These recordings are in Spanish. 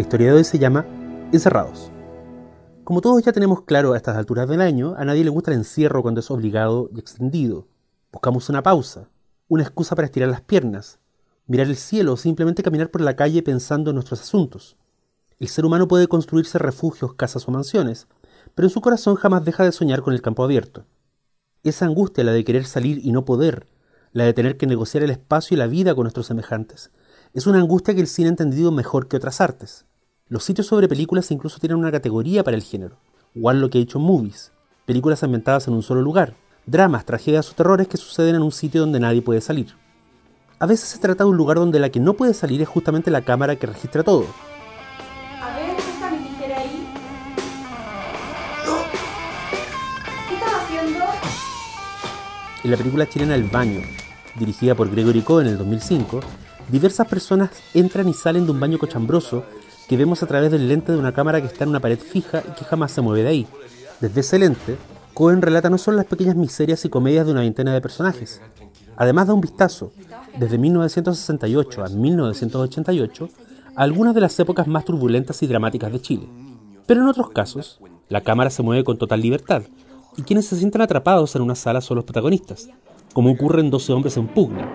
La historia de hoy se llama Encerrados. Como todos ya tenemos claro a estas alturas del año, a nadie le gusta el encierro cuando es obligado y extendido. Buscamos una pausa, una excusa para estirar las piernas, mirar el cielo o simplemente caminar por la calle pensando en nuestros asuntos. El ser humano puede construirse refugios, casas o mansiones, pero en su corazón jamás deja de soñar con el campo abierto. Esa angustia, la de querer salir y no poder, la de tener que negociar el espacio y la vida con nuestros semejantes, es una angustia que el cine ha entendido mejor que otras artes. Los sitios sobre películas incluso tienen una categoría para el género, One Location Movies, películas ambientadas en un solo lugar, dramas, tragedias o terrores que suceden en un sitio donde nadie puede salir. A veces se trata de un lugar donde la que no puede salir es justamente la cámara que registra todo. A ver, ¿está mi tijera ahí? ¿Qué estás haciendo? En la película chilena El Baño, dirigida por Gregory Cohen en el 2005, diversas personas entran y salen de un baño cochambroso que vemos a través del lente de una cámara que está en una pared fija y que jamás se mueve de ahí. Desde ese lente, Cohen relata no solo las pequeñas miserias y comedias de una veintena de personajes, además da un vistazo, desde 1968 a 1988, a algunas de las épocas más turbulentas y dramáticas de Chile. Pero en otros casos, la cámara se mueve con total libertad, y quienes se sientan atrapados en una sala son los protagonistas, como ocurre en 12 hombres en pugna,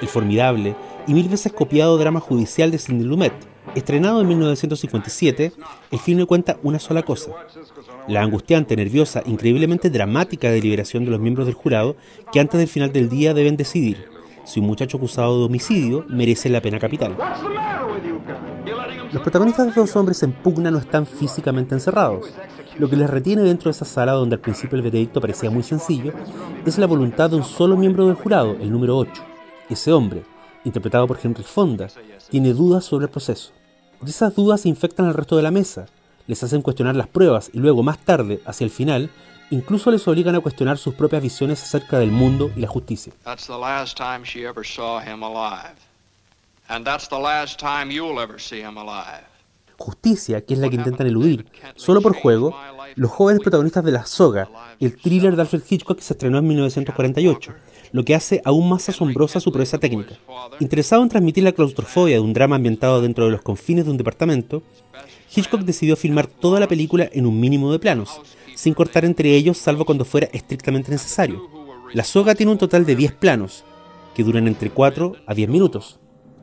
el formidable y mil veces copiado drama judicial de Sidney Lumet. Estrenado en 1957, el filme cuenta una sola cosa, la angustiante, nerviosa, increíblemente dramática deliberación de los miembros del jurado que antes del final del día deben decidir si un muchacho acusado de homicidio merece la pena capital. Los protagonistas de dos hombres en pugna no están físicamente encerrados. Lo que les retiene dentro de esa sala donde al principio el veredicto parecía muy sencillo es la voluntad de un solo miembro del jurado, el número 8. Ese hombre, interpretado por Henry Fonda, tiene dudas sobre el proceso. Y esas dudas infectan al resto de la mesa, les hacen cuestionar las pruebas y luego, más tarde, hacia el final, incluso les obligan a cuestionar sus propias visiones acerca del mundo y la justicia. Justicia, que es la que intentan eludir, solo por juego, los jóvenes protagonistas de La Soga, el thriller de Alfred Hitchcock que se estrenó en 1948, lo que hace aún más asombrosa su proeza técnica. Interesado en transmitir la claustrofobia de un drama ambientado dentro de los confines de un departamento, Hitchcock decidió filmar toda la película en un mínimo de planos, sin cortar entre ellos salvo cuando fuera estrictamente necesario. La soga tiene un total de 10 planos, que duran entre 4 a 10 minutos.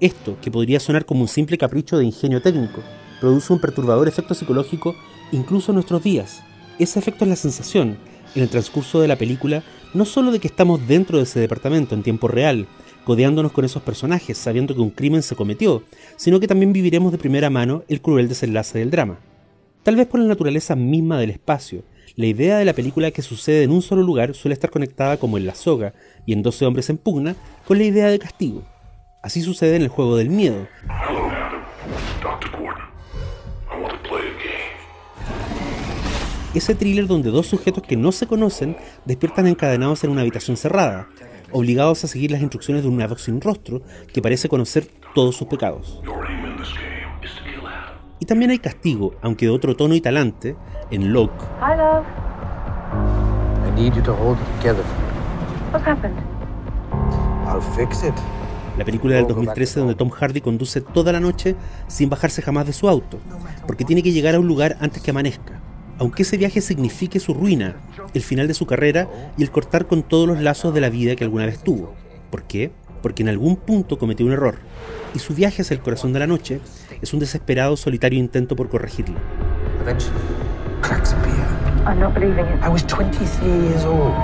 Esto, que podría sonar como un simple capricho de ingenio técnico, produce un perturbador efecto psicológico incluso en nuestros días. Ese efecto es la sensación, en el transcurso de la película, no solo de que estamos dentro de ese departamento en tiempo real, codeándonos con esos personajes, sabiendo que un crimen se cometió, sino que también viviremos de primera mano el cruel desenlace del drama. Tal vez por la naturaleza misma del espacio, la idea de la película que sucede en un solo lugar suele estar conectada como en La Soga y en 12 hombres en pugna con la idea de castigo. Así sucede en el juego del miedo. Ese thriller donde dos sujetos que no se conocen despiertan encadenados en una habitación cerrada, obligados a seguir las instrucciones de un voz sin rostro que parece conocer todos sus pecados. Y también hay castigo, aunque de otro tono y talante, en Locke, Hi, love. I need you to hold it together for me. What's happened? I'll fix it. la película del 2013 donde Tom Hardy conduce toda la noche sin bajarse jamás de su auto, porque tiene que llegar a un lugar antes que amanezca. Aunque ese viaje signifique su ruina, el final de su carrera y el cortar con todos los lazos de la vida que alguna vez tuvo. ¿Por qué? Porque en algún punto cometió un error, y su viaje hacia el corazón de la noche es un desesperado, solitario intento por corregirlo. Eventually, cracks appear. I'm not believing it. I was 23 years old.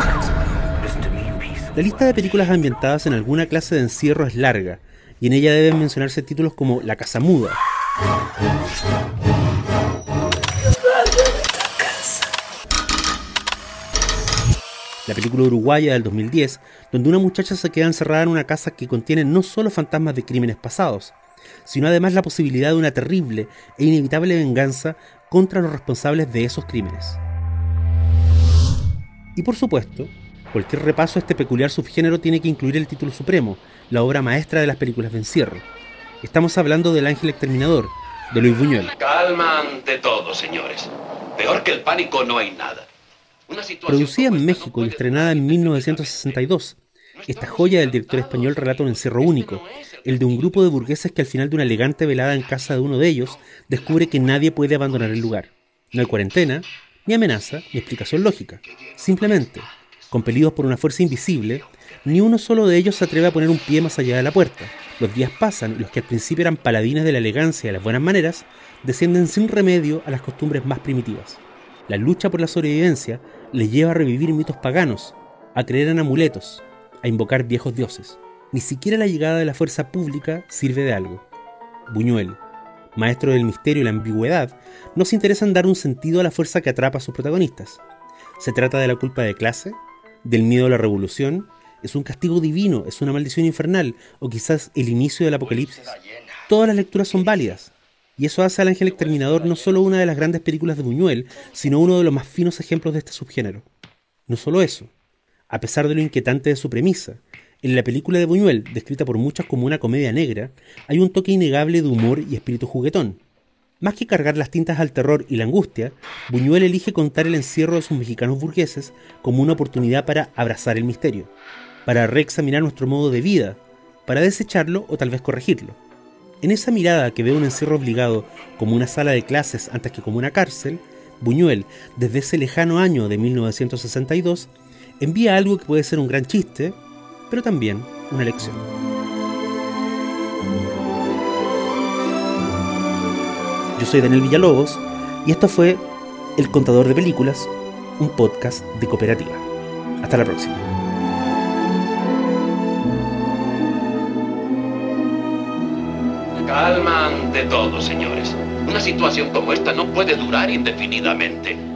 Cracks appear. Listen to me, you piece of... La lista de películas ambientadas en alguna clase de encierro es larga, y en ella deben mencionarse títulos como La Casa Muda, la película uruguaya del 2010, donde una muchacha se queda encerrada en una casa que contiene no solo fantasmas de crímenes pasados, sino además la posibilidad de una terrible e inevitable venganza contra los responsables de esos crímenes. Y por supuesto, cualquier repaso a este peculiar subgénero tiene que incluir el título supremo, la obra maestra de las películas de encierro. Estamos hablando del Ángel Exterminador, de Luis Buñuel. Calma ante todo, señores. Peor que el pánico no hay nada. Producida en México y estrenada en 1962, esta joya del director español relata un encierro único, el de un grupo de burgueses que al final de una elegante velada en casa de uno de ellos descubre que nadie puede abandonar el lugar. No hay cuarentena, ni amenaza, ni explicación lógica. Simplemente, compelidos por una fuerza invisible, ni uno solo de ellos se atreve a poner un pie más allá de la puerta. Los días pasan y los que al principio eran paladines de la elegancia y las buenas maneras, descienden sin remedio a las costumbres más primitivas. La lucha por la sobrevivencia les lleva a revivir mitos paganos, a creer en amuletos, a invocar viejos dioses. Ni siquiera la llegada de la fuerza pública sirve de algo. Buñuel, maestro del misterio y la ambigüedad, no se interesa en dar un sentido a la fuerza que atrapa a sus protagonistas. Se trata de la culpa de clase, del miedo a la revolución, es un castigo divino, es una maldición infernal, o quizás el inicio del apocalipsis. Todas las lecturas son válidas, y eso hace al Ángel Exterminador no solo una de las grandes películas de Buñuel, sino uno de los más finos ejemplos de este subgénero. No solo eso, a pesar de lo inquietante de su premisa, en la película de Buñuel, descrita por muchos como una comedia negra, hay un toque innegable de humor y espíritu juguetón. Más que cargar las tintas al terror y la angustia, Buñuel elige contar el encierro de sus mexicanos burgueses como una oportunidad para abrazar el misterio, para reexaminar nuestro modo de vida, para desecharlo o tal vez corregirlo. En esa mirada que ve un encierro obligado como una sala de clases antes que como una cárcel, Buñuel, desde ese lejano año de 1962, envía algo que puede ser un gran chiste, pero también una lección. Yo soy Daniel Villalobos y esto fue El Contador de Películas, un podcast de cooperativa. Hasta la próxima. Calma ante todo, señores. Una situación como esta no puede durar indefinidamente.